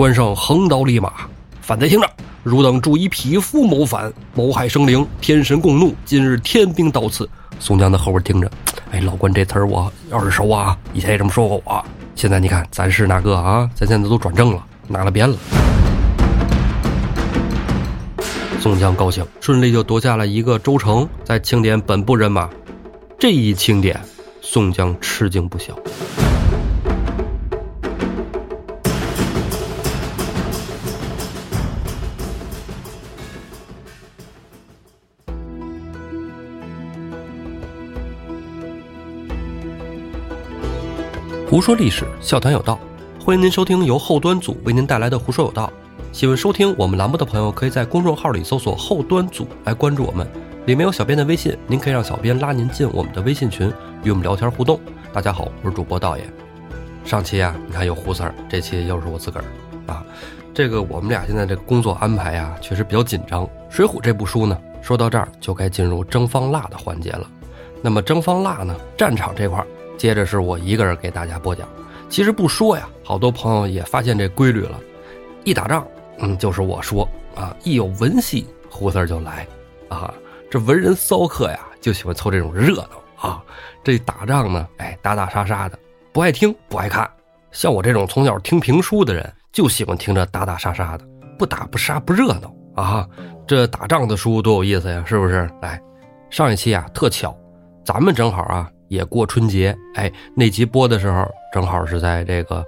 关胜横刀立马，反贼听着，汝等注意匹夫谋反，谋害生灵，天神共怒。今日天兵到此。宋江在后边听着，哎，老关这词儿我耳熟啊，以前也这么说过我。现在你看，咱是哪个啊？咱现在都转正了，拿了鞭了。宋江高兴，顺利就夺下了一个州城，在清点本部人马。这一清点，宋江吃惊不小。胡说历史，笑谈有道，欢迎您收听由后端组为您带来的《胡说有道》。喜欢收听我们栏目的朋友，可以在公众号里搜索“后端组”来关注我们，里面有小编的微信，您可以让小编拉您进我们的微信群，与我们聊天互动。大家好，我是主播道爷。上期啊，你看有胡三儿，这期又是我自个儿啊。这个我们俩现在这个工作安排啊，确实比较紧张。《水浒》这部书呢，说到这儿就该进入蒸方腊的环节了。那么蒸方腊呢，战场这块儿。接着是我一个人给大家播讲，其实不说呀，好多朋友也发现这规律了，一打仗，嗯，就是我说啊，一有文戏，胡四就来，啊，这文人骚客呀，就喜欢凑这种热闹啊。这打仗呢，哎，打打杀杀的，不爱听，不爱看。像我这种从小听评书的人，就喜欢听这打打杀杀的，不打不杀不热闹啊。这打仗的书多有意思呀，是不是？来，上一期啊，特巧，咱们正好啊。也过春节，哎，那集播的时候正好是在这个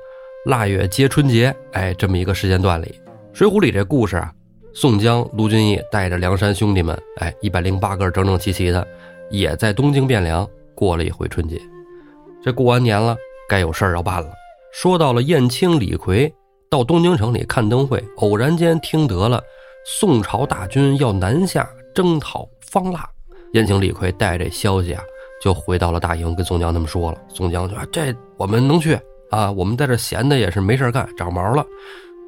腊月接春节，哎，这么一个时间段里，《水浒》里这故事啊，宋江、卢俊义带着梁山兄弟们，哎，一百零八个整整齐齐的，也在东京汴梁过了一回春节。这过完年了，该有事儿要办了。说到了燕青、李逵到东京城里看灯会，偶然间听得了宋朝大军要南下征讨方腊，燕青、李逵带这消息啊。就回到了大营，跟宋江他们说了。宋江就说：“这我们能去啊？我们在这闲的也是没事干，长毛了。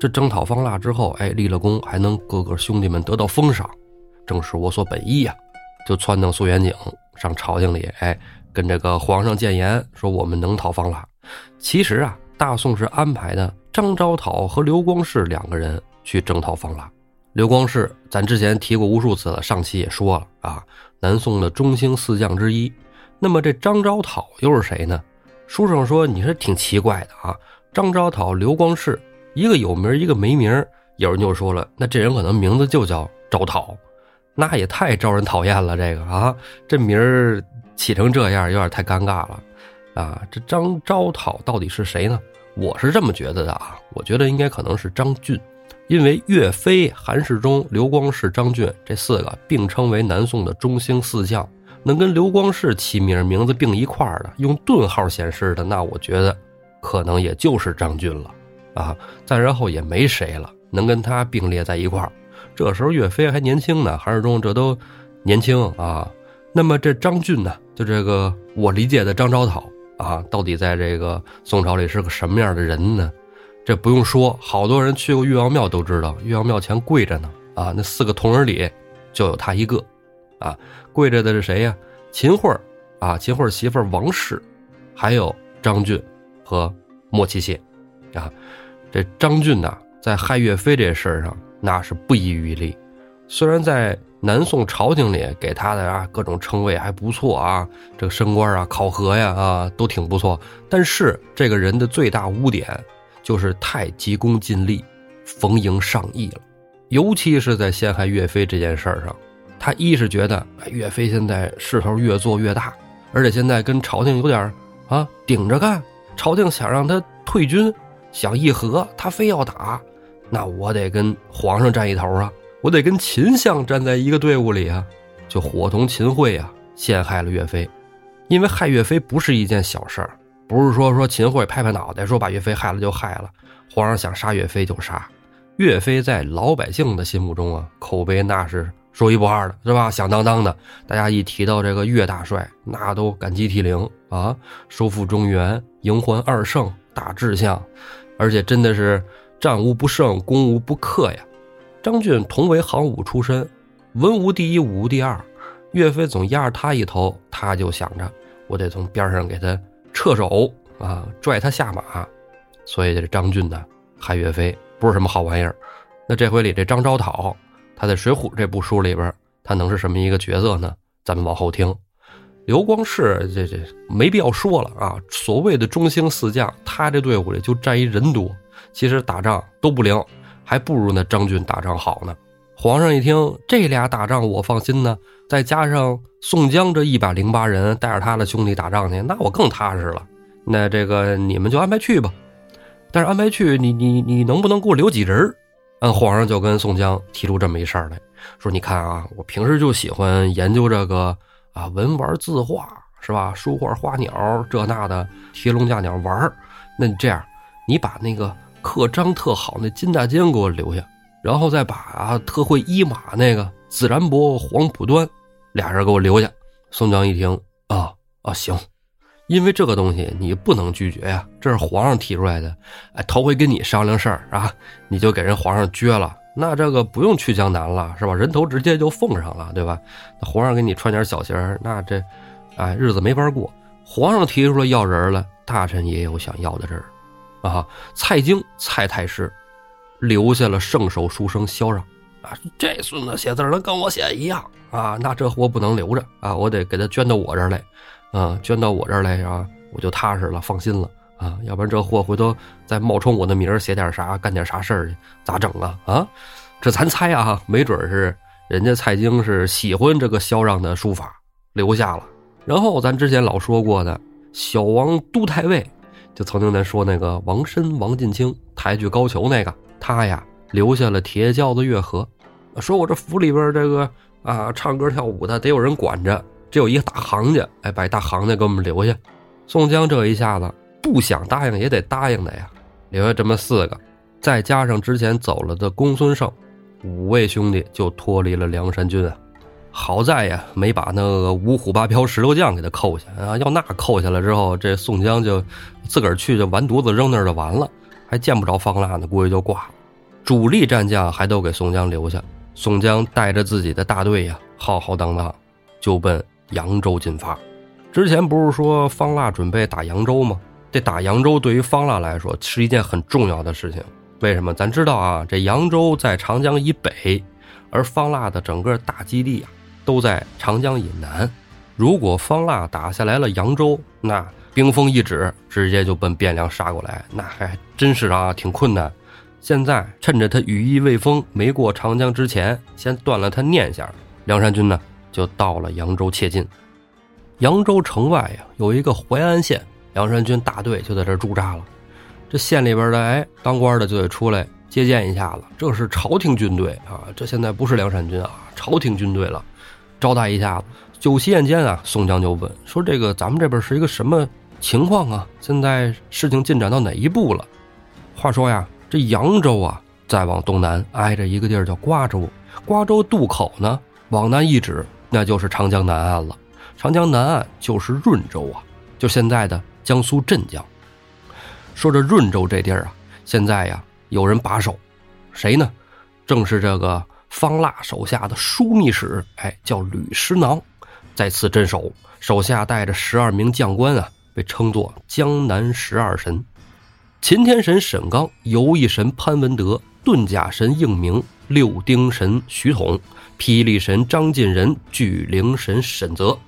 这征讨方腊之后，哎，立了功，还能各个兄弟们得到封赏，正是我所本意呀。”就撺掇苏元景上朝廷里，哎，跟这个皇上谏言，说我们能讨方腊。其实啊，大宋是安排的张昭讨和刘光世两个人去征讨方腊。刘光世，咱之前提过无数次了，上期也说了啊，南宋的中兴四将之一。那么这张昭讨又是谁呢？书上说你是挺奇怪的啊。张昭讨、刘光世，一个有名，一个没名。有人就说了，那这人可能名字就叫昭讨，那也太招人讨厌了。这个啊，这名儿起成这样，有点太尴尬了啊。这张昭讨到底是谁呢？我是这么觉得的啊，我觉得应该可能是张俊，因为岳飞、韩世忠、刘光世、张俊这四个并称为南宋的中兴四将。能跟刘光世起名名字并一块儿的，用顿号显示的，那我觉得可能也就是张俊了啊。再然后也没谁了，能跟他并列在一块儿。这时候岳飞还年轻呢，韩世忠这都年轻啊。那么这张俊呢，就这个我理解的张昭讨啊，到底在这个宋朝里是个什么样的人呢？这不用说，好多人去过岳王庙都知道，岳王庙前跪着呢啊，那四个铜人里就有他一个。啊，跪着的是谁呀？秦桧啊，秦桧媳妇王氏，还有张俊和莫奇谢，啊，这张俊呐，在害岳飞这事儿上那是不遗余力。虽然在南宋朝廷里给他的啊各种称谓还不错啊，这个升官啊、考核呀啊都挺不错，但是这个人的最大污点就是太急功近利，逢迎上意了，尤其是在陷害岳飞这件事儿上。他一是觉得岳飞现在势头越做越大，而且现在跟朝廷有点啊顶着干，朝廷想让他退军，想议和，他非要打，那我得跟皇上站一头啊，我得跟秦相站在一个队伍里啊，就伙同秦桧啊陷害了岳飞，因为害岳飞不是一件小事儿，不是说说秦桧拍拍脑袋说把岳飞害了就害了，皇上想杀岳飞就杀，岳飞在老百姓的心目中啊口碑那是。说一不二的是吧？响当当的，大家一提到这个岳大帅，那都感激涕零啊！收复中原，迎还二圣，大志向，而且真的是战无不胜，攻无不克呀。张俊同为行武出身，文无第一，武无第二。岳飞总压着他一头，他就想着我得从边上给他撤手啊，拽他下马。所以这张俊呢，害岳飞。不是什么好玩意儿。那这回里这张昭讨，他在《水浒》这部书里边，他能是什么一个角色呢？咱们往后听。刘光世这这没必要说了啊，所谓的中兴四将，他这队伍里就占一人多，其实打仗都不灵，还不如那张俊打仗好呢。皇上一听这俩打仗我放心呢，再加上宋江这一百零八人带着他的兄弟打仗去，那我更踏实了。那这个你们就安排去吧，但是安排去，你你你能不能给我留几人？嗯，皇上就跟宋江提出这么一事儿来，说你看啊，我平时就喜欢研究这个啊文玩字画是吧，书画花鸟这那的提笼架鸟玩那你这样，你把那个刻章特好那金大坚给我留下。然后再把啊特会医马那个自然伯黄浦端俩人给我留下。宋江一听啊啊行，因为这个东西你不能拒绝呀，这是皇上提出来的。哎，头回跟你商量事儿啊，你就给人皇上撅了，那这个不用去江南了是吧？人头直接就奉上了，对吧？那皇上给你穿点小鞋那这哎日子没法过。皇上提出来要人了，大臣也有想要的人啊。蔡京蔡太师。留下了圣手书生萧让，啊，这孙子写字能跟我写一样啊，那这货不能留着啊，我得给他捐到我这儿来，啊，捐到我这儿来啊，我就踏实了，放心了啊，要不然这货回头再冒充我的名儿写点啥，干点啥事儿去，咋整啊？啊，这咱猜啊，没准是人家蔡京是喜欢这个萧让的书法，留下了。然后咱之前老说过的小王都太尉，就曾经咱说那个王申、王进清抬举高俅那个。他呀留下了铁轿子乐和，说我这府里边这个啊唱歌跳舞的得有人管着，只有一个大行家，哎，把大行家给我们留下。宋江这一下子不想答应也得答应的呀，留下这么四个，再加上之前走了的公孙胜，五位兄弟就脱离了梁山军啊。好在呀没把那个五虎八彪石头将给他扣下啊，要那扣下来之后，这宋江就自个儿去就完犊子扔那儿就完了。还见不着方腊呢，估计就挂。主力战将还都给宋江留下，宋江带着自己的大队呀，浩浩荡荡就奔扬州进发。之前不是说方腊准备打扬州吗？这打扬州对于方腊来说是一件很重要的事情。为什么？咱知道啊，这扬州在长江以北，而方腊的整个大基地啊都在长江以南。如果方腊打下来了扬州，那兵锋一指，直接就奔汴梁杀过来，那还真是啊，挺困难。现在趁着他羽翼未丰，没过长江之前，先断了他念想。梁山军呢，就到了扬州切近。扬州城外呀，有一个淮安县，梁山军大队就在这驻扎了。这县里边的，哎，当官的就得出来接见一下子。这是朝廷军队啊，这现在不是梁山军啊，朝廷军队了，招待一下子。酒席宴间啊，宋江就问说：“这个咱们这边是一个什么？”情况啊，现在事情进展到哪一步了？话说呀，这扬州啊，再往东南挨着一个地儿叫瓜州，瓜州渡口呢，往南一指，那就是长江南岸了。长江南岸就是润州啊，就现在的江苏镇江。说这润州这地儿啊，现在呀有人把守，谁呢？正是这个方腊手下的枢密使，哎，叫吕师囊，在此镇守，手下带着十二名将官啊。被称作江南十二神：秦天神沈刚、游翼神潘文德、遁甲神应明、六丁神徐统、霹雳神张进仁、巨灵神沈泽、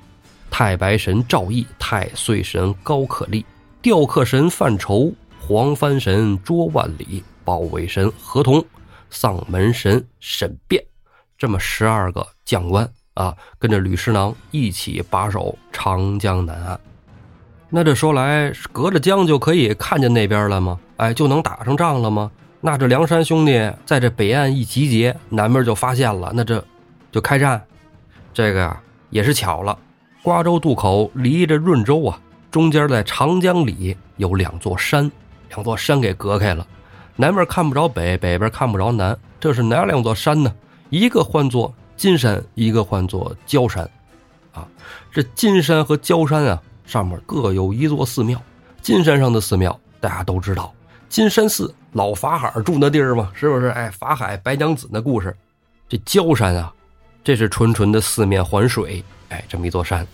太白神赵毅、太岁神高可立、雕刻神范畴、黄帆神卓万里、保卫神何同、丧门神沈辩，这么十二个将官啊，跟着吕师囊一起把守长江南岸。那这说来，隔着江就可以看见那边了吗？哎，就能打上仗了吗？那这梁山兄弟在这北岸一集结，南边就发现了，那这就开战。这个呀也是巧了，瓜州渡口离着润州啊，中间在长江里有两座山，两座山给隔开了，南边看不着北，北边看不着南。这是哪两座山呢？一个唤作金山，一个唤作焦山。啊，这金山和焦山啊。上面各有一座寺庙，金山上的寺庙大家都知道，金山寺老法海住那地儿嘛，是不是？哎，法海白娘子那故事。这焦山啊，这是纯纯的四面环水，哎，这么一座山。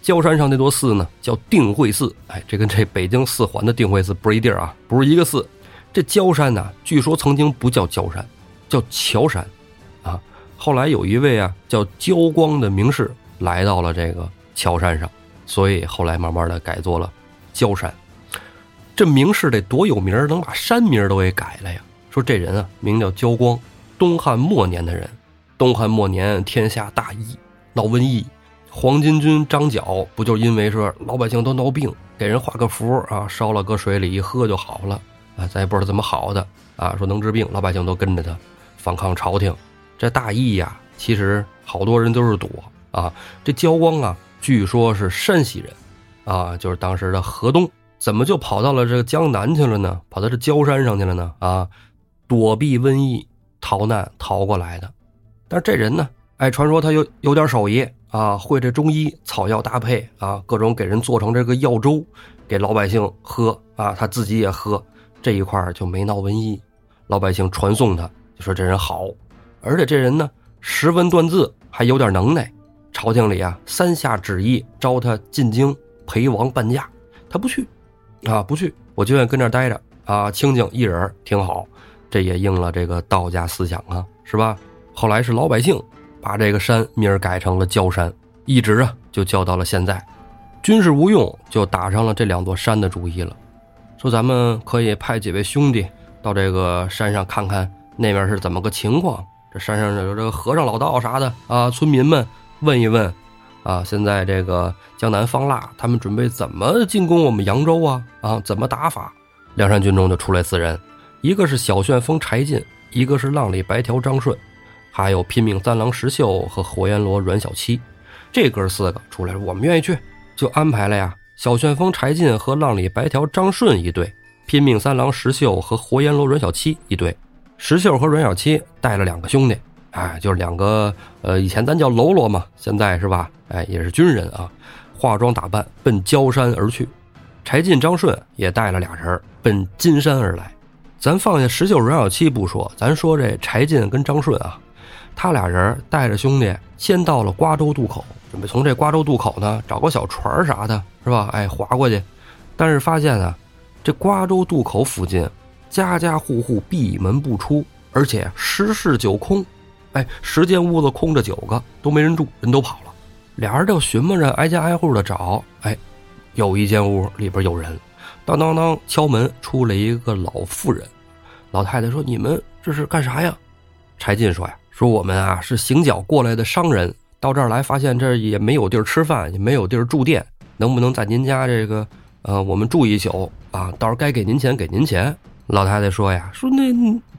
焦山上那座寺呢，叫定慧寺，哎，这跟这北京四环的定慧寺不是一地儿啊，不是一个寺。这焦山呢，据说曾经不叫焦山，叫乔山，啊，后来有一位啊叫焦光的名士来到了这个乔山上，所以后来慢慢的改做了焦山。这名士得多有名，能把山名都给改了呀？说这人啊，名叫焦光，东汉末年的人。东汉末年，天下大疫，闹瘟疫，黄巾军张角不就因为说老百姓都闹病，给人画个符啊，烧了搁水里一喝就好了。啊，咱也不知道怎么好的啊，说能治病，老百姓都跟着他反抗朝廷。这大义呀，其实好多人都是躲啊。这焦光啊，据说是山西人，啊，就是当时的河东，怎么就跑到了这个江南去了呢？跑到这焦山上去了呢？啊，躲避瘟疫逃难逃过来的。但是这人呢，哎，传说他有有点手艺啊，会这中医草药搭配啊，各种给人做成这个药粥，给老百姓喝啊，他自己也喝。这一块就没闹瘟疫，老百姓传颂他，就说这人好，而且这人呢识文断字，还有点能耐。朝廷里啊三下旨意招他进京陪王伴驾，他不去，啊不去，我就愿意跟这待着啊，清静一人挺好。这也应了这个道家思想啊，是吧？后来是老百姓把这个山名改成了焦山，一直啊就叫到了现在。军事无用，就打上了这两座山的主意了。说咱们可以派几位兄弟到这个山上看看那边是怎么个情况。这山上有这个和尚老道啥的啊，村民们问一问啊。现在这个江南方腊，他们准备怎么进攻我们扬州啊？啊，怎么打法？梁山军中就出来四人，一个是小旋风柴进，一个是浪里白条张顺，还有拼命三郎石秀和火焰罗阮小七。这哥四个出来，我们愿意去，就安排了呀。小旋风柴进和浪里白条张顺一队，拼命三郎石秀和活阎罗阮小七一队。石秀和阮小七带了两个兄弟，哎，就是两个呃，以前咱叫喽啰嘛，现在是吧？哎，也是军人啊，化妆打扮奔焦山而去。柴进、张顺也带了俩人奔金山而来。咱放下石秀、阮小七不说，咱说这柴进跟张顺啊，他俩人带着兄弟先到了瓜州渡口。准备从这瓜州渡口呢找个小船啥的，是吧？哎，划过去。但是发现啊，这瓜州渡口附近，家家户户闭门不出，而且十室九空。哎，十间屋子空着九个，都没人住，人都跑了。俩人就寻摸着挨家挨户的找。哎，有一间屋里边有人，当当当敲门，出来一个老妇人。老太太说：“你们这是干啥呀？”柴进说：“呀，说我们啊是行脚过来的商人。”到这儿来，发现这也没有地儿吃饭，也没有地儿住店，能不能在您家这个，呃，我们住一宿啊？到时候该给您钱给您钱。老太太说呀，说那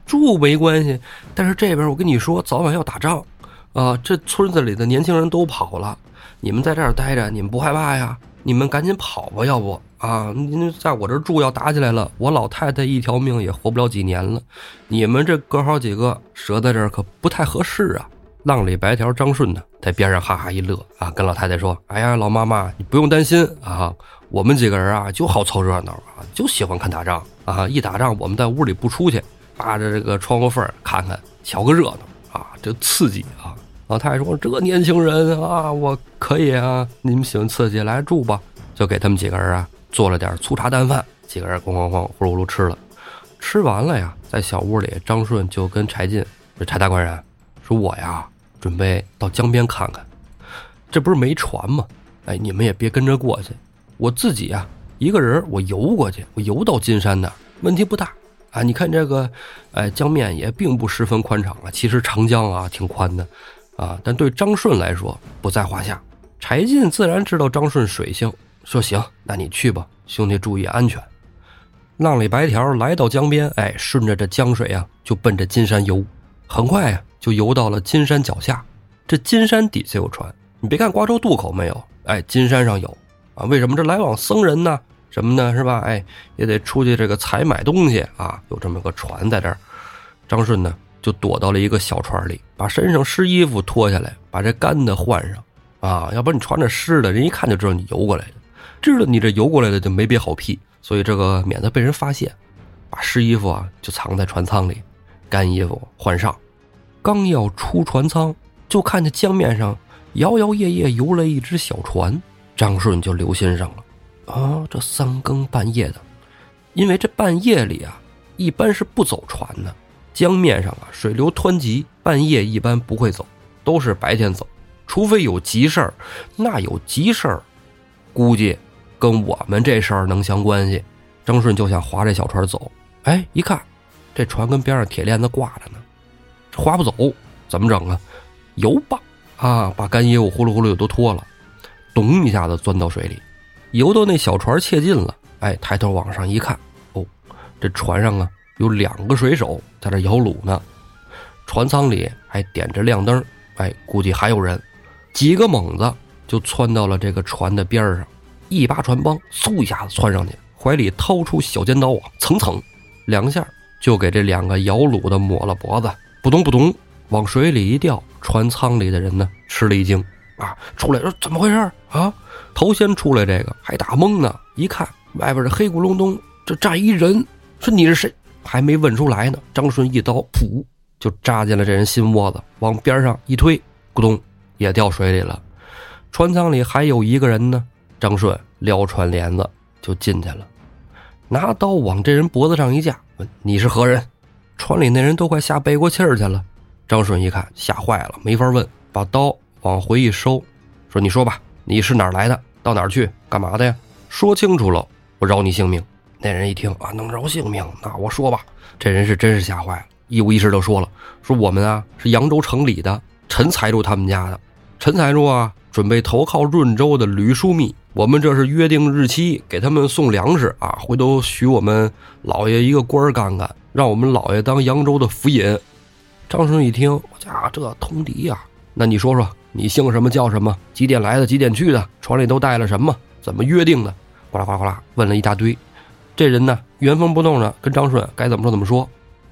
住没关系，但是这边我跟你说，早晚要打仗，啊，这村子里的年轻人都跑了，你们在这儿待着，你们不害怕呀？你们赶紧跑吧，要不啊，您在我这住要打起来了，我老太太一条命也活不了几年了，你们这哥好几个折在这儿可不太合适啊。浪里白条张顺呢，在边上哈哈一乐啊，跟老太太说：“哎呀，老妈妈，你不用担心啊，我们几个人啊就好凑热闹啊，就喜欢看打仗啊。一打仗，我们在屋里不出去，扒着这个窗户缝看看，瞧个热闹啊，这刺激啊。”老太太说：“这年轻人啊，我可以啊，你们喜欢刺激来住吧。”就给他们几个人啊做了点粗茶淡饭，几个人咣咣咣呼噜呼噜吃了。吃完了呀，在小屋里，张顺就跟柴进这柴大官人说：“我呀。”准备到江边看看，这不是没船吗？哎，你们也别跟着过去，我自己呀一个人我游过去，我游到金山那，问题不大啊。你看这个，哎，江面也并不十分宽敞啊。其实长江啊挺宽的啊，但对张顺来说不在话下。柴进自然知道张顺水性，说行，那你去吧，兄弟注意安全。浪里白条来到江边，哎，顺着这江水啊就奔着金山游，很快呀。就游到了金山脚下，这金山底下有船。你别看瓜州渡口没有，哎，金山上有啊。为什么这来往僧人呢？什么呢？是吧？哎，也得出去这个采买东西啊。有这么个船在这儿，张顺呢就躲到了一个小船里，把身上湿衣服脱下来，把这干的换上啊。要不然你穿着湿的，人一看就知道你游过来的，知道你这游过来的就没憋好屁，所以这个免得被人发现，把湿衣服啊就藏在船舱里，干衣服换上。刚要出船舱，就看见江面上摇摇曳曳游来一只小船，张顺就留心上了。啊，这三更半夜的，因为这半夜里啊，一般是不走船的。江面上啊，水流湍急，半夜一般不会走，都是白天走，除非有急事儿。那有急事儿，估计跟我们这事儿能相关系。张顺就想划这小船走，哎，一看这船跟边上铁链子挂着呢，划不走，怎么整啊？游吧，啊，把干衣服呼噜呼噜都脱了，咚一下子钻到水里，游到那小船切近了，哎，抬头往上一看，哦，这船上啊。有两个水手在这摇橹呢，船舱里还点着亮灯，哎，估计还有人。几个猛子就窜到了这个船的边上，一扒船帮，嗖一下子窜上去，怀里掏出小尖刀啊，蹭蹭两下就给这两个摇橹的抹了脖子，扑通扑通往水里一掉。船舱里的人呢，吃了一惊啊，出来说怎么回事啊？头先出来这个还打懵呢，一看外边这黑咕隆咚，这站一人，说你是谁？还没问出来呢，张顺一刀噗就扎进了这人心窝子，往边上一推，咕咚也掉水里了。船舱里还有一个人呢，张顺撩船帘子就进去了，拿刀往这人脖子上一架，问你是何人？船里那人都快吓背过气儿去了。张顺一看吓坏了，没法问，把刀往回一收，说你说吧，你是哪儿来的？到哪儿去？干嘛的呀？说清楚了，我饶你性命。那人一听啊，能饶性命，那我说吧。这人是真是吓坏了，一五一十就说了：“说我们啊是扬州城里的陈财主他们家的，陈财主啊准备投靠润州的吕枢密，我们这是约定日期给他们送粮食啊，回头许我们老爷一个官干干，让我们老爷当扬州的府尹。”张顺一听，我家这通敌呀，那你说说，你姓什么叫什么？几点来的？几点去的？船里都带了什么？怎么约定的？哗啦哗啦哗啦，问了一大堆。这人呢，原封不动的跟张顺该怎么说怎么说，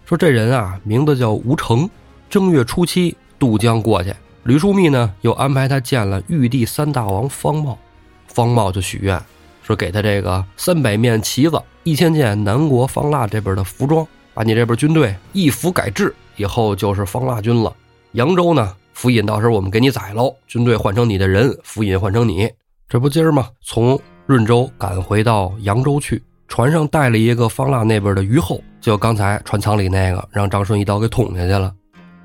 说这人啊，名字叫吴成，正月初七渡江过去。吕枢密呢，又安排他见了玉帝三大王方茂，方茂就许愿，说给他这个三百面旗子，一千件南国方腊这边的服装，把你这边军队一服改制，以后就是方腊军了。扬州呢，府尹到时候我们给你宰喽，军队换成你的人，府尹换成你，这不今儿吗？从润州赶回到扬州去。船上带了一个方腊那边的虞后，就刚才船舱里那个，让张顺一刀给捅下去了。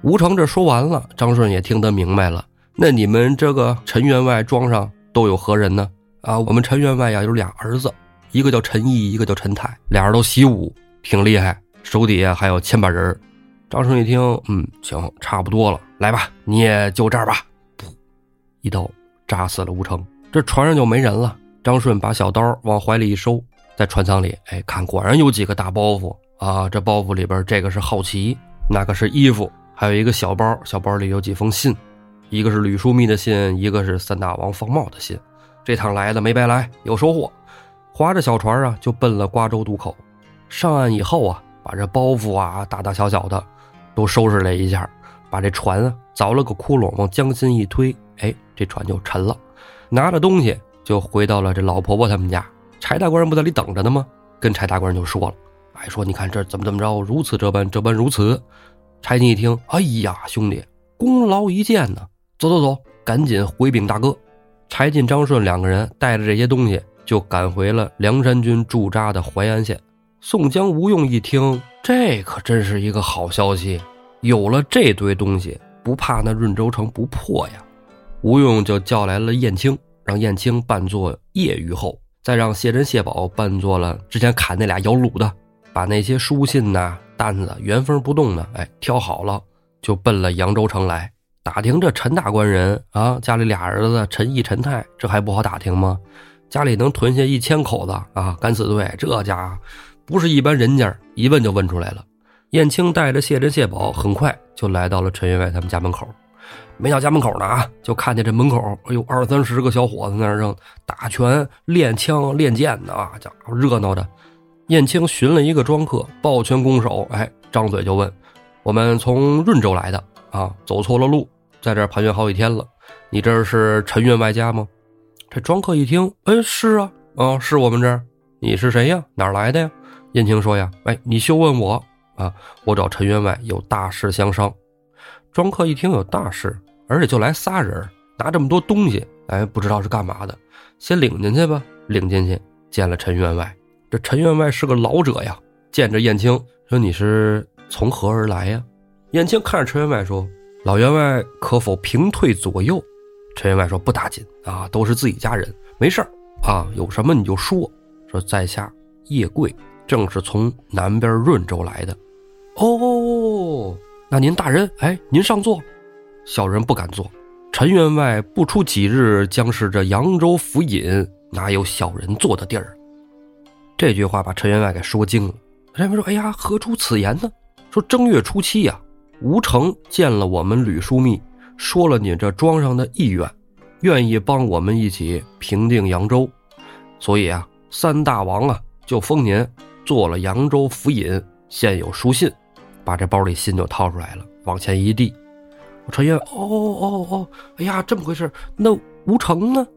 吴成这说完了，张顺也听得明白了。那你们这个陈员外庄上都有何人呢？啊，我们陈员外呀有俩儿子，一个叫陈毅，一个叫陈泰，俩人都习武，挺厉害，手底下还有千把人。张顺一听，嗯，行，差不多了，来吧，你也就这儿吧。噗，一刀扎死了吴成，这船上就没人了。张顺把小刀往怀里一收。在船舱里，哎，看，果然有几个大包袱啊！这包袱里边，这个是好奇，那个是衣服，还有一个小包，小包里有几封信，一个是吕枢密的信，一个是三大王方茂的信。这趟来的没白来，有收获。划着小船啊，就奔了瓜州渡口。上岸以后啊，把这包袱啊，大大小小的都收拾了一下，把这船啊凿了个窟窿，往江心一推，哎，这船就沉了。拿着东西就回到了这老婆婆他们家。柴大官人不在里等着呢吗？跟柴大官人就说了，哎，说你看这怎么怎么着，如此这般，这般如此。柴进一听，哎呀，兄弟，功劳一件呢，走走走，赶紧回禀大哥。柴进、张顺两个人带着这些东西，就赶回了梁山军驻扎的淮安县。宋江、吴用一听，这可真是一个好消息，有了这堆东西，不怕那润州城不破呀。吴用就叫来了燕青，让燕青扮作叶虞后。再让谢珍、谢宝扮作了之前砍那俩摇橹的，把那些书信呐、单子原封不动的，哎，挑好了，就奔了扬州城来打听这陈大官人啊，家里俩儿子陈毅、陈泰，这还不好打听吗？家里能囤下一千口子啊，敢死队，这家不是一般人家，一问就问出来了。燕青带着谢珍、谢宝，很快就来到了陈员外他们家门口。没到家门口呢啊，就看见这门口，哎呦，二三十个小伙子在那正打拳、练枪、练剑呢啊，家伙热闹的。燕青寻了一个庄客，抱拳拱手，哎，张嘴就问：“我们从润州来的啊，走错了路，在这盘旋好几天了。你这是陈员外家吗？”这庄客一听，哎，是啊，啊，是我们这儿。你是谁呀？哪儿来的呀？燕青说呀，哎，你休问我啊，我找陈员外有大事相商。庄客一听有大事。而且就来仨人，拿这么多东西，哎，不知道是干嘛的。先领进去吧，领进去见了陈员外。这陈员外是个老者呀，见着燕青，说你是从何而来呀？燕青看着陈员外说：“老员外可否平退左右？”陈员外说：“不打紧啊，都是自己家人，没事儿啊，有什么你就说。”说在下叶贵，正是从南边润州来的。哦，那您大人，哎，您上座。小人不敢坐。陈员外不出几日，将是这扬州府尹，哪有小人坐的地儿？这句话把陈员外给说惊了。陈员外说：“哎呀，何出此言呢？说正月初七呀，吴成见了我们吕枢密，说了你这庄上的意愿，愿意帮我们一起平定扬州，所以啊，三大王啊就封您做了扬州府尹。现有书信，把这包里信就掏出来了，往前一递。”陈员，哦哦哦，哎呀，这么回事？那吴成呢？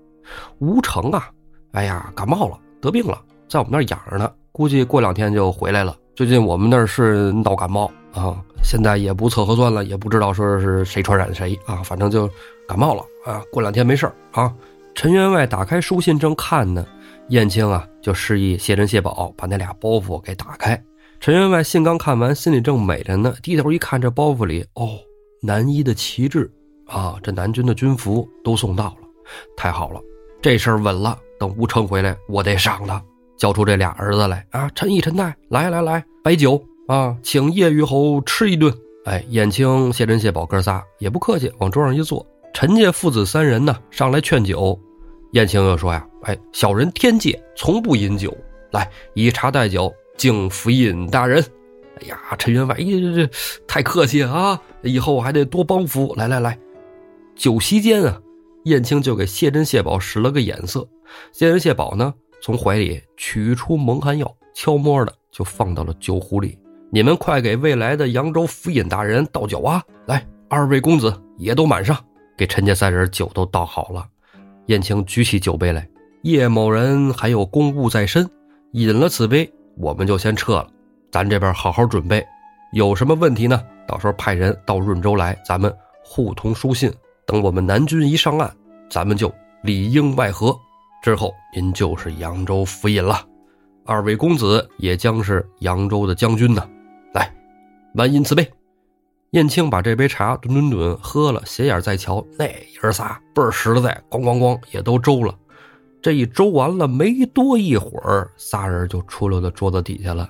吴成啊，哎呀，感冒了，得病了，在我们那儿养着呢，估计过两天就回来了。最近我们那儿是闹感冒啊，现在也不测核酸了，也不知道说是谁传染谁啊，反正就感冒了啊，过两天没事啊。陈员外打开书信正看呢，燕青啊就示意谢珍、谢宝把那俩包袱给打开。陈员外信刚看完，心里正美着呢，低头一看这包袱里，哦。南一的旗帜啊，这南军的军服都送到了，太好了，这事儿稳了。等吴成回来，我得赏他，交出这俩儿子来啊！陈毅、陈泰，来来来，摆酒啊，请叶玉侯吃一顿。哎，燕青、谢珍、谢宝哥仨也不客气，往桌上一坐。陈家父子三人呢，上来劝酒。燕青又说呀：“哎，小人天界从不饮酒，来以茶代酒，敬府尹大人。”哎呀，陈员外，哎这这太客气啊！以后我还得多帮扶。来来来，酒席间啊，燕青就给谢珍、谢宝使了个眼色。谢珍、谢宝呢，从怀里取出蒙汗药，悄摸的就放到了酒壶里。你们快给未来的扬州府尹大人倒酒啊！来，二位公子也都满上，给陈家三人酒都倒好了。燕青举起酒杯来，叶某人还有公务在身，饮了此杯，我们就先撤了。咱这边好好准备，有什么问题呢？到时候派人到润州来，咱们互通书信。等我们南军一上岸，咱们就里应外合。之后您就是扬州府尹了，二位公子也将是扬州的将军呢。来，满饮此杯。燕青把这杯茶吨吨吨喝了，斜眼再瞧，那爷仨倍儿实在，咣咣咣也都周了。这一周完了，没多一会儿，仨人就出溜到桌子底下了。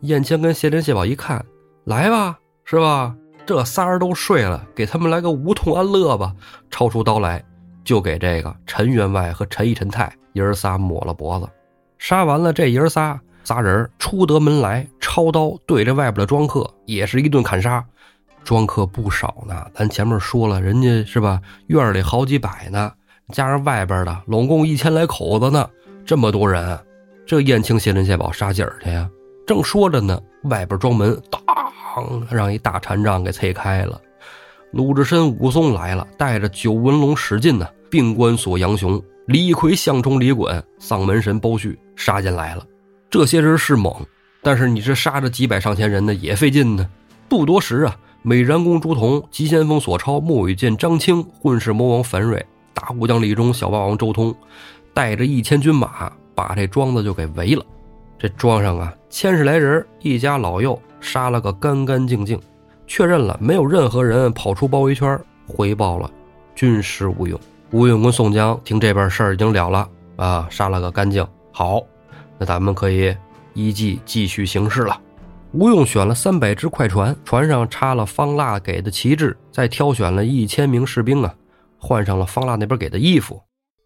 燕青跟谢珍、谢宝一看，来吧，是吧？这仨人都睡了，给他们来个无痛安乐吧。抄出刀来，就给这个陈员外和陈义、陈泰爷仨抹了脖子。杀完了这爷仨，仨人出得门来，抄刀对着外边的庄客也是一顿砍杀。庄客不少呢，咱前面说了，人家是吧？院里好几百呢，加上外边的，拢共一千来口子呢。这么多人，这燕青、谢珍、谢宝杀几儿去呀？正说着呢，外边庄门当让一大禅杖给催开了。鲁智深、武松来了，带着九纹龙史进呢，并关锁杨雄、李逵、项冲、李衮、丧门神包胥杀进来了。这些人是猛，但是你这杀着几百上千人呢，也费劲呢。不多时啊，美髯公朱仝、急先锋索超、莫羽剑张青、混世魔王樊瑞、大武将李忠、小霸王周通，带着一千军马，把这庄子就给围了。这庄上啊，千十来人，一家老幼，杀了个干干净净，确认了没有任何人跑出包围圈，回报了军师吴用。吴用跟宋江听这边事儿已经了了啊，杀了个干净。好，那咱们可以依计继续行事了。吴用选了三百只快船，船上插了方腊给的旗帜，再挑选了一千名士兵啊，换上了方腊那边给的衣服，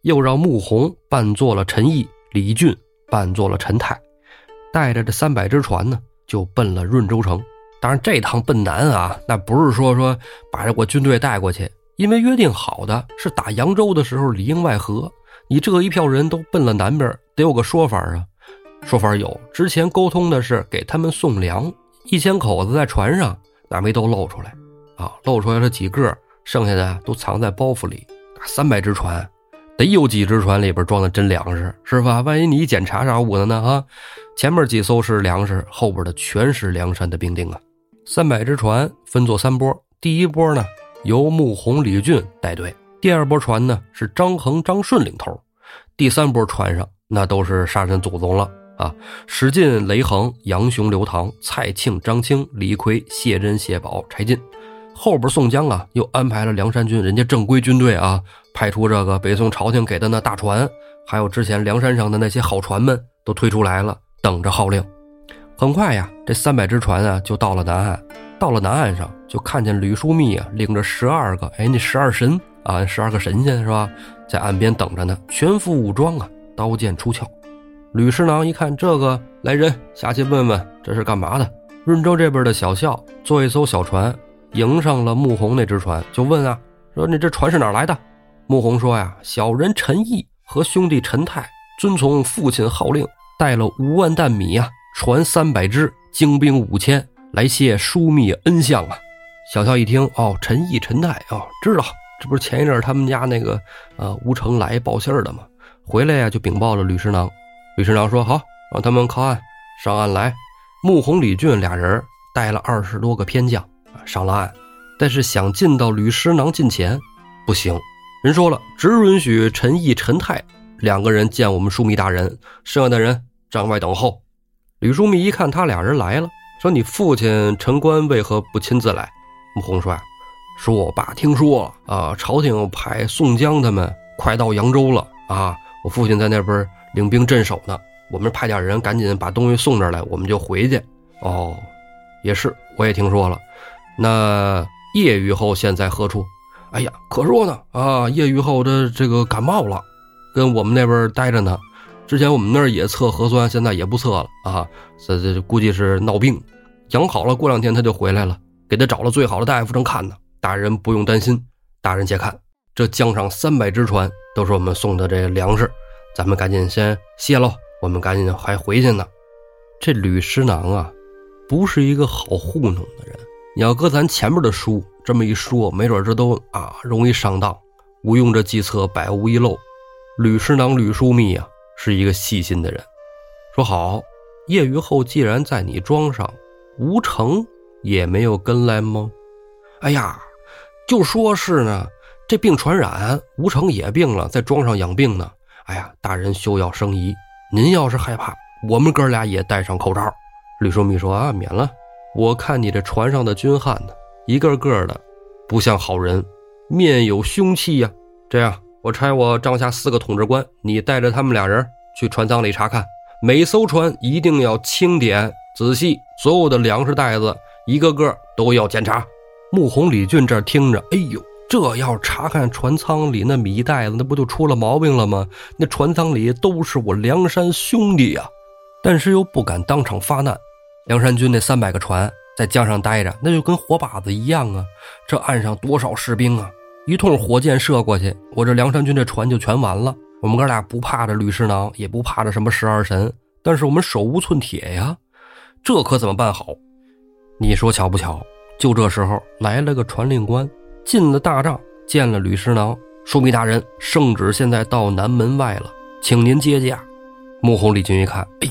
又让穆弘扮作了陈毅，李俊扮作了陈泰。带着这三百只船呢，就奔了润州城。当然，这趟奔南啊，那不是说说把这我军队带过去，因为约定好的是打扬州的时候里应外合。你这一票人都奔了南边，得有个说法啊。说法有，之前沟通的是给他们送粮，一千口子在船上，那没都露出来啊？露出来了几个，剩下的都藏在包袱里。三百只船，得有几只船里边装的真粮食，是吧？万一你一检查啥捂的呢？啊？前面几艘是粮食，后边的全是梁山的兵丁啊！三百只船分作三波，第一波呢由穆弘、李俊带队，第二波船呢是张衡、张顺领头，第三波船上那都是杀人祖宗了啊，史进、雷横、杨雄、刘唐、蔡庆、张清、李逵、谢珍、谢宝、柴进。后边宋江啊，又安排了梁山军，人家正规军队啊，派出这个北宋朝廷给的那大船，还有之前梁山上的那些好船们，都推出来了，等着号令。很快呀，这三百只船啊，就到了南岸。到了南岸上，就看见吕书密啊，领着十二个，哎，那十二神啊，十二个神仙是吧，在岸边等着呢，全副武装啊，刀剑出鞘。吕师囊一看这个，来人下去问问这是干嘛的。润州这边的小校坐一艘小船。迎上了穆弘那只船，就问啊，说你这船是哪来的？穆弘说呀，小人陈毅和兄弟陈泰遵从父亲号令，带了五万担米啊，船三百只，精兵五千，来谢枢密恩相啊。小校一听，哦，陈毅、陈泰哦，知道，这不是前一阵他们家那个呃吴成来报信儿的吗？回来呀，就禀报了吕师囊。吕师囊说好，让他们靠岸，上岸来。穆弘、李俊俩人带了二十多个偏将。上了岸，但是想进到吕师囊近前，不行。人说了，只允许陈毅、陈泰两个人见我们枢密大人，剩下的人站外等候。吕枢密一看他俩人来了，说：“你父亲陈官为何不亲自来？”穆弘说：“说我爸听说了啊，朝廷派宋江他们快到扬州了啊，我父亲在那边领兵镇守呢。我们派点人赶紧把东西送这来，我们就回去。”哦，也是，我也听说了。那叶雨后现在何处？哎呀，可说呢啊！叶雨后的这个感冒了，跟我们那边待着呢。之前我们那儿也测核酸，现在也不测了啊。这这估计是闹病，养好了，过两天他就回来了。给他找了最好的大夫正看呢。大人不用担心，大人且看，这江上三百只船都是我们送的这粮食，咱们赶紧先卸喽。我们赶紧还回去呢。这吕师囊啊，不是一个好糊弄的人。你要搁咱前面的书这么一说，没准这都啊容易上当。吴用这计策，百无一漏。吕师囊、吕枢密啊，是一个细心的人。说好，叶余后既然在你庄上，吴成也没有跟来吗？哎呀，就说是呢，这病传染，吴成也病了，在庄上养病呢。哎呀，大人休要生疑，您要是害怕，我们哥俩也戴上口罩。吕枢密说啊，免了。我看你这船上的军汉呢，一个个的不像好人，面有凶气呀。这样，我差我帐下四个统治官，你带着他们俩人去船舱里查看，每艘船一定要清点仔细，所有的粮食袋子一个个都要检查。穆弘、李俊这听着，哎呦，这要查看船舱里那米袋子，那不就出了毛病了吗？那船舱里都是我梁山兄弟呀，但是又不敢当场发难。梁山军那三百个船在江上待着，那就跟活靶子一样啊！这岸上多少士兵啊！一通火箭射过去，我这梁山军这船就全完了。我们哥俩不怕这吕师囊，也不怕这什么十二神，但是我们手无寸铁呀，这可怎么办好？你说巧不巧？就这时候来了个传令官，进了大帐，见了吕师囊，枢密大人，圣旨现在到南门外了，请您接驾。穆弘、李军一看，哎，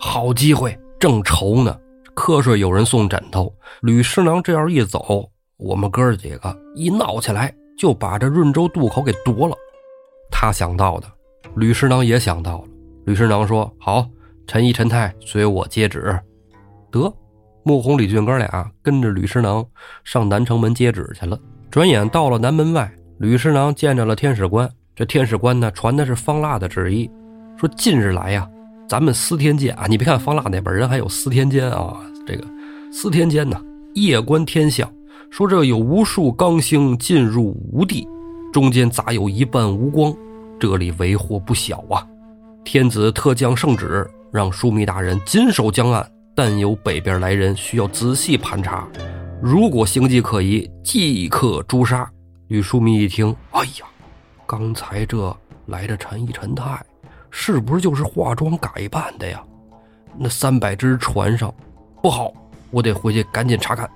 好机会！正愁呢，瞌睡有人送枕头。吕师囊这样一走，我们哥几个一闹起来，就把这润州渡口给夺了。他想到的，吕师囊也想到了。吕师囊说：“好，陈毅、陈泰随我接旨。”得，穆弘、李俊哥俩跟着吕师囊上南城门接旨去了。转眼到了南门外，吕师囊见着了天使官。这天使官呢，传的是方腊的旨意，说近日来呀。咱们司天监啊，你别看方腊那边人还有司天监啊，这个司天监呢，夜观天象，说这有无数刚星进入吴地，中间杂有一半无光，这里为祸不小啊！天子特降圣旨，让枢密大人紧守江岸，但有北边来人，需要仔细盘查，如果形迹可疑，即刻诛杀。吕枢密一听，哎呀，刚才这来的陈毅、陈泰。是不是就是化妆改扮的呀？那三百只船上不好，我得回去赶紧查看。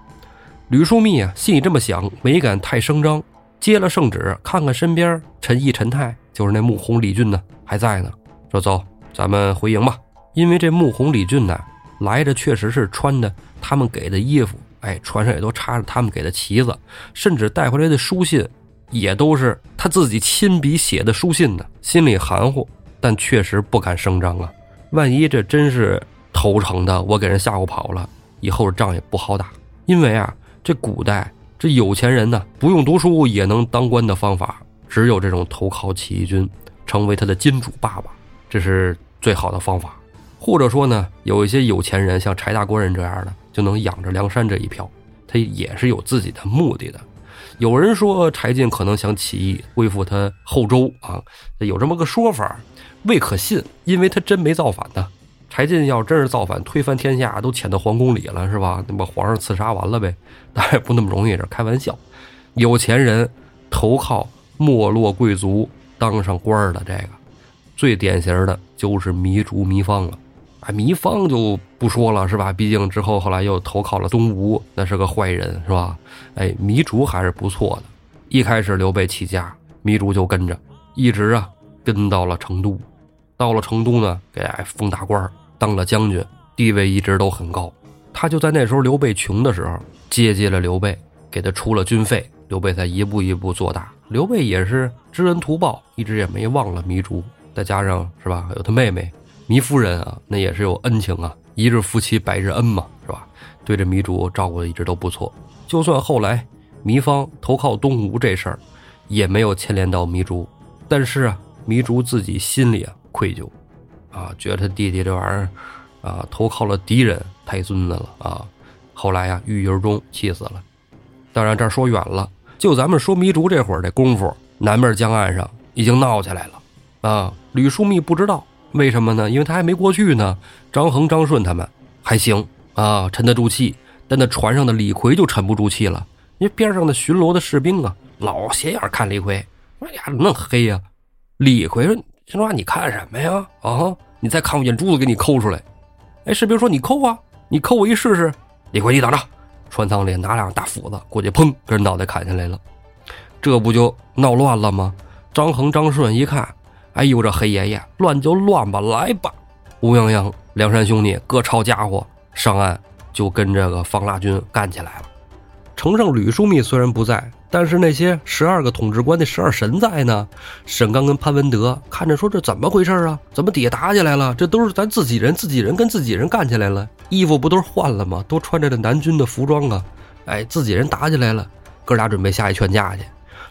吕枢密啊，心里这么想，没敢太声张。接了圣旨，看看身边陈毅、陈泰，就是那穆弘、李俊呢，还在呢。说走，咱们回营吧。因为这穆弘、李俊呢，来的确实是穿的他们给的衣服，哎，船上也都插着他们给的旗子，甚至带回来的书信也都是他自己亲笔写的书信呢，心里含糊。但确实不敢声张啊！万一这真是投诚的，我给人吓唬跑了，以后仗也不好打。因为啊，这古代这有钱人呢，不用读书也能当官的方法，只有这种投靠起义军，成为他的金主爸爸，这是最好的方法。或者说呢，有一些有钱人，像柴大官人这样的，就能养着梁山这一票，他也是有自己的目的的。有人说柴进可能想起义恢复他后周啊，有这么个说法，未可信，因为他真没造反呢。柴进要真是造反，推翻天下，都潜到皇宫里了，是吧？那把皇上刺杀完了呗，当然不那么容易，这开玩笑。有钱人投靠没落贵族当上官的这个，最典型的就是糜竺、糜芳了。啊，糜芳就不说了，是吧？毕竟之后后来又投靠了东吴，那是个坏人，是吧？哎，糜竺还是不错的。一开始刘备起家，糜竺就跟着，一直啊跟到了成都。到了成都呢，给封大官，当了将军，地位一直都很高。他就在那时候刘备穷的时候，接济了刘备，给他出了军费，刘备才一步一步做大。刘备也是知恩图报，一直也没忘了糜竺。再加上是吧，有他妹妹。糜夫人啊，那也是有恩情啊，一日夫妻百日恩嘛，是吧？对这糜竺照顾的一直都不错。就算后来糜芳投靠东吴这事儿，也没有牵连到糜竺。但是啊，糜竺自己心里啊愧疚，啊，觉得他弟弟这玩意儿啊投靠了敌人，太孙子了啊。后来呀，郁郁而终，气死了。当然，这说远了，就咱们说糜竺这会儿这功夫，南边江岸上已经闹起来了啊。吕书密不知道。为什么呢？因为他还没过去呢。张衡、张顺他们还行啊，沉得住气。但那船上的李逵就沉不住气了，因为边上的巡逻的士兵啊，老斜眼看李逵，说呀怎么那么黑呀？李逵说：“秦话你看什么呀？啊，你再看我眼珠子给你抠出来。”哎，士兵说：“你抠啊，你抠我一试试。”李逵，你等着，船舱里拿两大斧子过去，砰，给人脑袋砍下来了。这不就闹乱了吗？张衡、张顺一看。哎呦，这黑爷爷，乱就乱吧，来吧！吴泱泱、梁山兄弟各抄家伙上岸，就跟这个方腊军干起来了。城上吕书密虽然不在，但是那些十二个统治官的十二神在呢。沈刚跟潘文德看着说：“这怎么回事啊？怎么底下打起来了？这都是咱自己人，自己人跟自己人干起来了。衣服不都是换了吗？都穿着这南军的服装啊！哎，自己人打起来了。哥俩准备下去劝架去。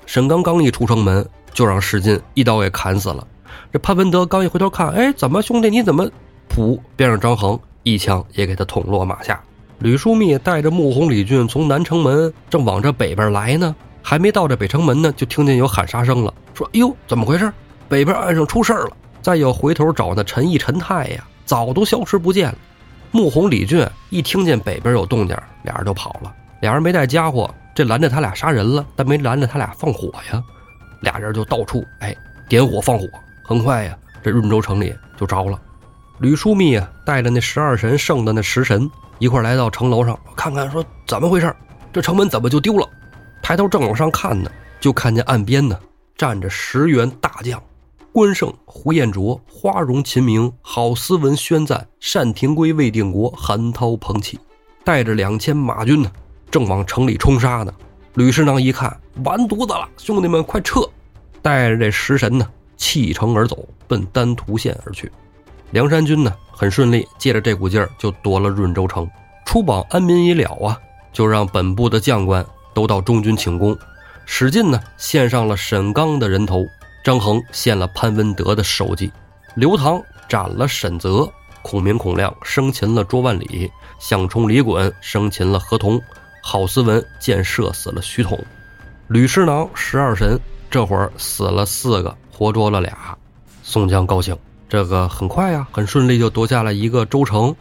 沈刚刚一出城门。”就让史进一刀给砍死了。这潘文德刚一回头看，哎，怎么兄弟你怎么？噗！边上张衡一枪也给他捅落马下。吕书密带着穆弘、李俊从南城门正往这北边来呢，还没到这北城门呢，就听见有喊杀声了，说：“哎呦，怎么回事？北边岸上出事了！”再有回头找那陈毅、陈泰呀，早都消失不见了。穆弘、李俊一听见北边有动静，俩人就跑了。俩人没带家伙，这拦着他俩杀人了，但没拦着他俩放火呀。俩人就到处哎点火放火，很快呀，这润州城里就着了。吕书密啊带着那十二神剩的那十神一块来到城楼上看看，说怎么回事？这城门怎么就丢了？抬头正往上看呢，就看见岸边呢站着十员大将：关胜、胡彦卓、花荣、秦明、郝思文、宣赞、单廷圭、魏定国、韩涛、彭起，带着两千马军呢，正往城里冲杀呢。吕师长一看，完犊子了！兄弟们，快撤！带着这食神呢，弃城而走，奔丹徒县而去。梁山军呢，很顺利，借着这股劲儿就夺了润州城。出榜安民已了啊，就让本部的将官都到中军请功。史进呢，献上了沈刚的人头；张衡献了潘文德的首级；刘唐斩了沈泽；孔明、孔亮生擒了卓万里；项冲、李衮生擒了何同。郝思文箭射死了徐统，吕师囊十二神这会儿死了四个，活捉了俩。宋江高兴，这个很快呀，很顺利就夺下了一个州城，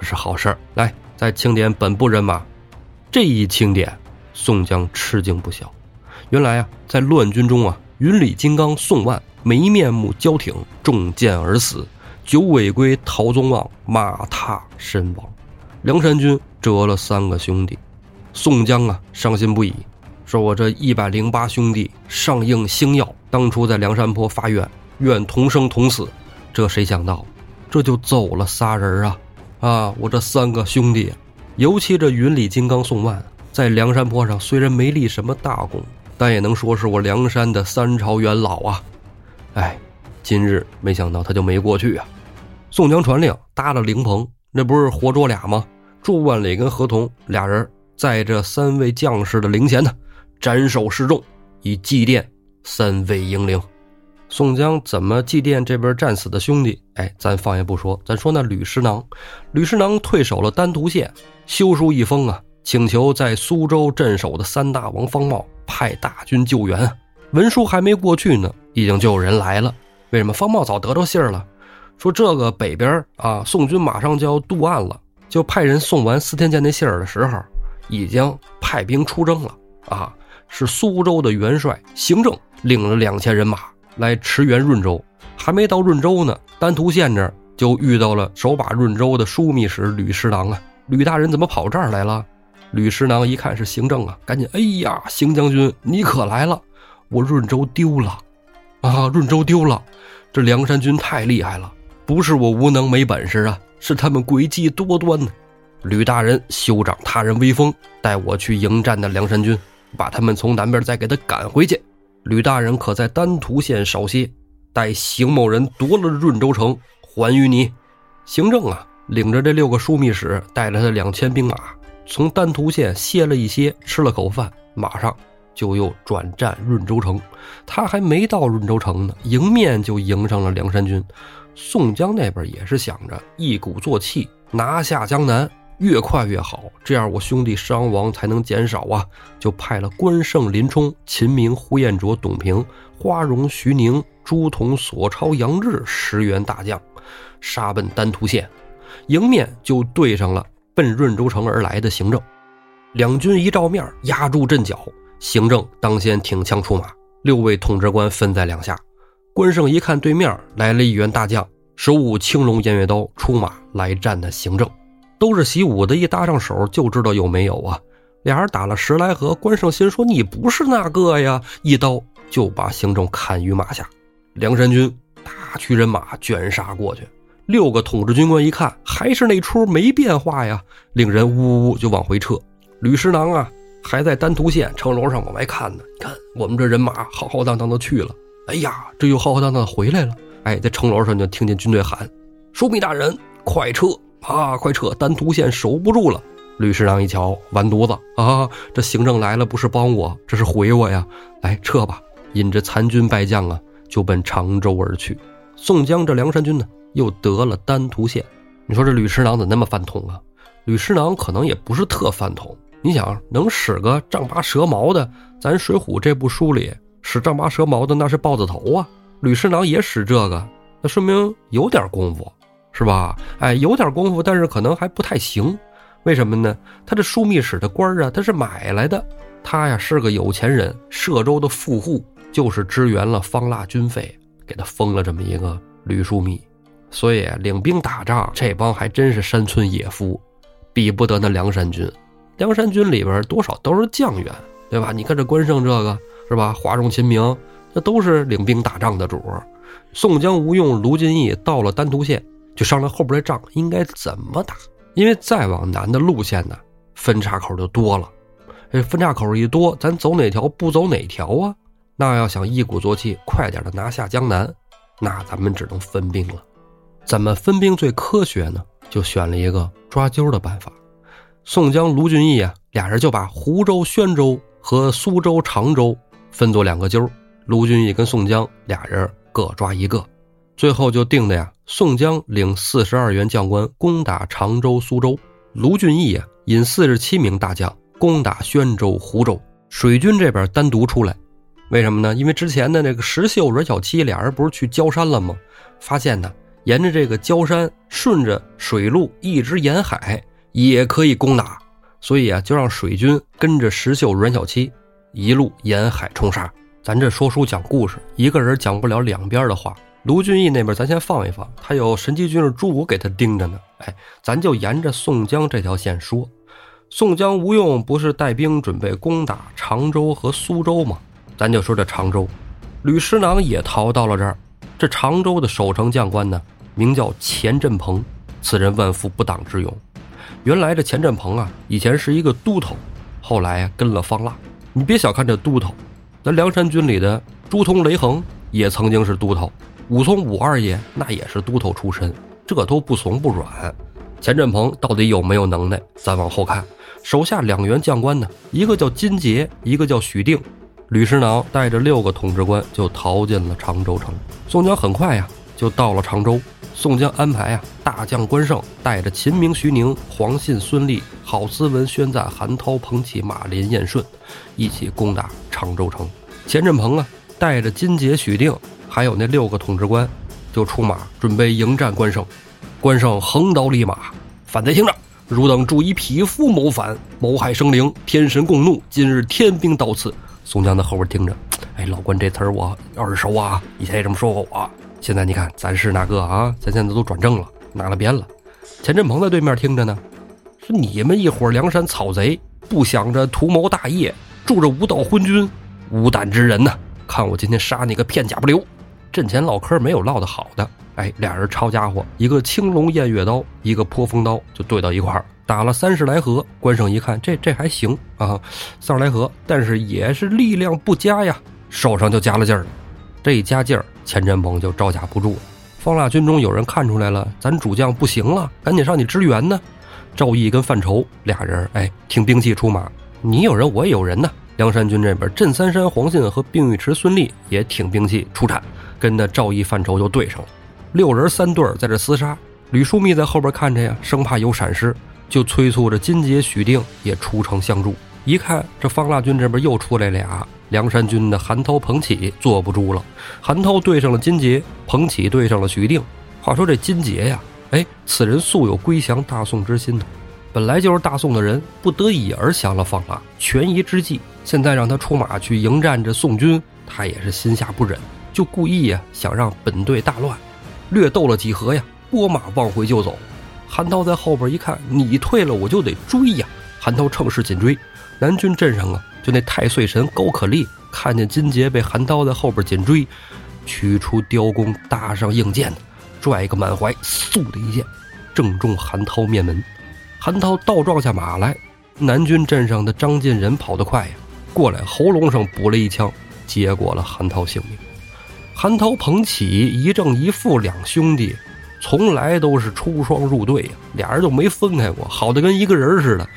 这是好事儿。来，再清点本部人马。这一清点，宋江吃惊不小。原来啊，在乱军中啊，云里金刚宋万没面目交挺，中箭而死；九尾龟陶宗旺马踏身亡。梁山军折了三个兄弟。宋江啊，伤心不已，说：“我这一百零八兄弟上应星耀，当初在梁山坡发愿，愿同生同死。这谁想到，这就走了仨人啊！啊，我这三个兄弟，尤其这云里金刚宋万，在梁山坡上虽然没立什么大功，但也能说是我梁山的三朝元老啊！哎，今日没想到他就没过去啊！宋江传令，搭了灵棚，那不是活捉俩吗？祝万里跟何同俩人在这三位将士的灵前呢，斩首示众，以祭奠三位英灵。宋江怎么祭奠这边战死的兄弟？哎，咱放下不说，咱说那吕师囊。吕师囊退守了丹徒县，修书一封啊，请求在苏州镇守的三大王方茂派大军救援。文书还没过去呢，已经就有人来了。为什么方茂早得到信儿了？说这个北边啊，宋军马上就要渡岸了，就派人送完司天监那信儿的时候，已经派兵出征了啊！是苏州的元帅行政领了两千人马。来驰援润州，还没到润州呢，丹徒县这儿就遇到了手把润州的枢密使吕师囊啊！吕大人怎么跑这儿来了？吕师囊一看是行政啊，赶紧哎呀，邢将军你可来了！我润州丢了，啊，润州丢了！这梁山军太厉害了，不是我无能没本事啊，是他们诡计多端呢。吕大人休长他人威风，带我去迎战那梁山军，把他们从南边再给他赶回去。吕大人可在丹徒县稍歇，待邢某人夺了润州城，还于你。行政啊，领着这六个枢密使，带着他两千兵马，从丹徒县歇了一歇，吃了口饭，马上就又转战润州城。他还没到润州城呢，迎面就迎上了梁山军。宋江那边也是想着一鼓作气拿下江南。越快越好，这样我兄弟伤亡才能减少啊！就派了关胜、林冲、秦明、呼延灼、董平、花荣、徐宁、朱仝、索超、杨志十员大将，杀奔丹徒县，迎面就对上了奔润州城而来的行政。两军一照面，压住阵脚，行政当先挺枪出马，六位统制官分在两下。关胜一看对面来了一员大将，手舞青龙偃月刀，出马来战的行政。都是习武的，一搭上手就知道有没有啊！俩人打了十来合，关胜心说：“你不是那个呀！”一刀就把行政砍于马下。梁山军大驱人马卷杀过去，六个统治军官一看还是那出没变化呀，令人呜呜就往回撤。吕师囊啊，还在丹徒县城楼上往外看呢。你看我们这人马浩浩荡荡的去了，哎呀，这又浩浩荡荡的回来了。哎，在城楼上就听见军队喊：“枢密大人，快撤！”啊！快撤！丹徒县守不住了。吕师长一瞧，完犊子啊！这行政来了，不是帮我，这是毁我呀！来，撤吧！引着残军败将啊，就奔常州而去。宋江这梁山军呢，又得了丹徒县。你说这吕师长怎那么饭桶啊？吕师长可能也不是特饭桶。你想，能使个丈八蛇矛的，咱《水浒》这部书里使丈八蛇矛的那是豹子头啊。吕师长也使这个，那说明有点功夫。是吧？哎，有点功夫，但是可能还不太行。为什么呢？他这枢密使的官啊，他是买来的。他呀是个有钱人，歙州的富户，就是支援了方腊军费，给他封了这么一个吕枢密。所以领兵打仗，这帮还真是山村野夫，比不得那梁山军。梁山军里边多少都是将员，对吧？你看这关胜这个是吧？华容、秦明，那都是领兵打仗的主。宋江、吴用、卢俊义到了丹徒县。就商量后边的仗应该怎么打，因为再往南的路线呢，分岔口就多了。这分岔口一多，咱走哪条不走哪条啊？那要想一鼓作气，快点的拿下江南，那咱们只能分兵了。怎么分兵最科学呢？就选了一个抓阄的办法。宋江、卢俊义啊，俩人就把湖州、宣州和苏州、常州分作两个阄，卢俊义跟宋江俩人各抓一个。最后就定的呀，宋江领四十二员将官攻打常州、苏州，卢俊义啊引四十七名大将攻打宣州、湖州。水军这边单独出来，为什么呢？因为之前的那个石秀、阮小七俩人不是去焦山了吗？发现呢，沿着这个焦山，顺着水路一直沿海也可以攻打，所以啊，就让水军跟着石秀、阮小七一路沿海冲杀。咱这说书讲故事，一个人讲不了两边的话。卢俊义那边咱先放一放，他有神机军师朱武给他盯着呢。哎，咱就沿着宋江这条线说。宋江、吴用不是带兵准备攻打常州和苏州吗？咱就说这常州，吕师囊也逃到了这儿。这常州的守城将官呢，名叫钱振鹏，此人万夫不挡之勇。原来这钱振鹏啊，以前是一个都头，后来跟了方腊。你别小看这都头，咱梁山军里的朱仝、雷横也曾经是都头。武松武二爷那也是都头出身，这都不怂不软。钱振鹏到底有没有能耐？咱往后看。手下两员将官呢，一个叫金杰，一个叫许定。吕师囊带着六个统治官就逃进了常州城。宋江很快呀就到了常州。宋江安排啊，大将关胜带着秦明、徐宁、黄信、孙立、郝思文、宣赞、韩涛、彭起、马林、燕顺，一起攻打常州城。钱振鹏啊，带着金杰、许定，还有那六个统治官，就出马准备迎战关胜。关胜横刀立马，反贼听着，汝等注意匹夫谋反，谋害生灵，天神共怒。今日天兵到此。宋江在后边听着，哎，老关这词儿我耳熟啊，以前也这么说过我。现在你看，咱是哪个啊？咱现在都转正了，拿了鞭了。钱振鹏在对面听着呢，是你们一伙梁山草贼，不想着图谋大业，住着无道昏君，无胆之人呐！看我今天杀你个片甲不留！阵前唠嗑没有唠的好的，哎，俩人抄家伙，一个青龙偃月刀，一个破风刀，就对到一块儿，打了三十来合。关胜一看，这这还行啊，三十来合，但是也是力量不佳呀，手上就加了劲儿。这一加劲儿，钱振鹏就招架不住了。方腊军中有人看出来了，咱主将不行了，赶紧上去支援呢。赵毅跟范畴俩人，哎，挺兵器出马。你有人，我也有人呢。梁山军这边，镇三山黄信和并尉迟孙立也挺兵器出战，跟那赵毅、范畴就对上了。六人三对在这厮杀。吕书密在后边看着呀，生怕有闪失，就催促着金杰、许定也出城相助。一看这方腊军这边又出来俩。梁山军的韩涛、彭起坐不住了，韩涛对上了金杰，彭起对上了许定。话说这金杰呀，哎，此人素有归降大宋之心呢，本来就是大宋的人，不得已而降了方腊，权宜之计。现在让他出马去迎战这宋军，他也是心下不忍，就故意呀想让本队大乱。略斗了几合呀，拨马往回就走。韩涛在后边一看，你退了，我就得追呀。韩涛乘势紧追，南军阵上啊。就那太岁神高可立看见金杰被韩涛在后边紧追，取出雕弓搭上硬箭，拽个满怀，嗖的一箭，正中韩涛面门。韩涛倒撞下马来，南军阵上的张进仁跑得快呀，过来喉咙上补了一枪，结果了韩涛性命。韩涛、彭起一正一负两兄弟，从来都是出双入对呀，俩人就没分开过，好的跟一个人似的。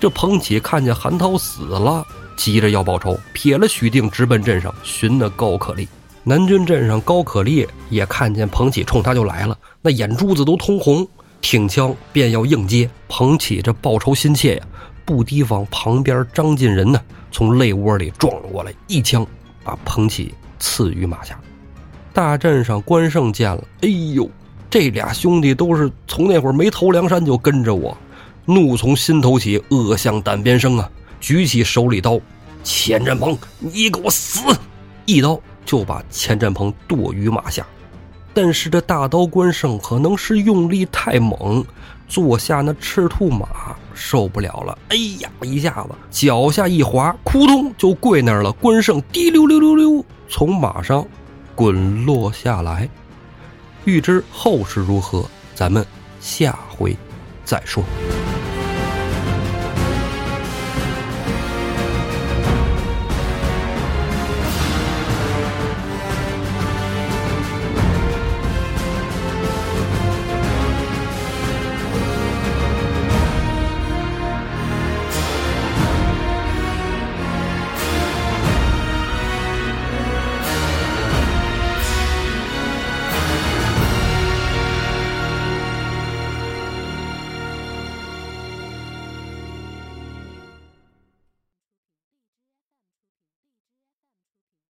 这彭起看见韩涛死了。急着要报仇，撇了许定，直奔镇上寻那高可立。南军镇上，高可立也看见彭起冲他就来了，那眼珠子都通红，挺枪便要硬接。彭起这报仇心切呀，不提防旁边张进仁呢，从肋窝里撞了过来，一枪把彭起刺于马下。大阵上，关胜见了，哎呦，这俩兄弟都是从那会儿没投梁山就跟着我，怒从心头起，恶向胆边生啊！举起手里刀，钱振鹏，你给我死！一刀就把钱振鹏剁于马下。但是这大刀关胜可能是用力太猛，坐下那赤兔马受不了了，哎呀，一下子脚下一滑，扑通就跪那儿了。关胜滴溜溜溜溜从马上滚落下来。欲知后事如何，咱们下回再说。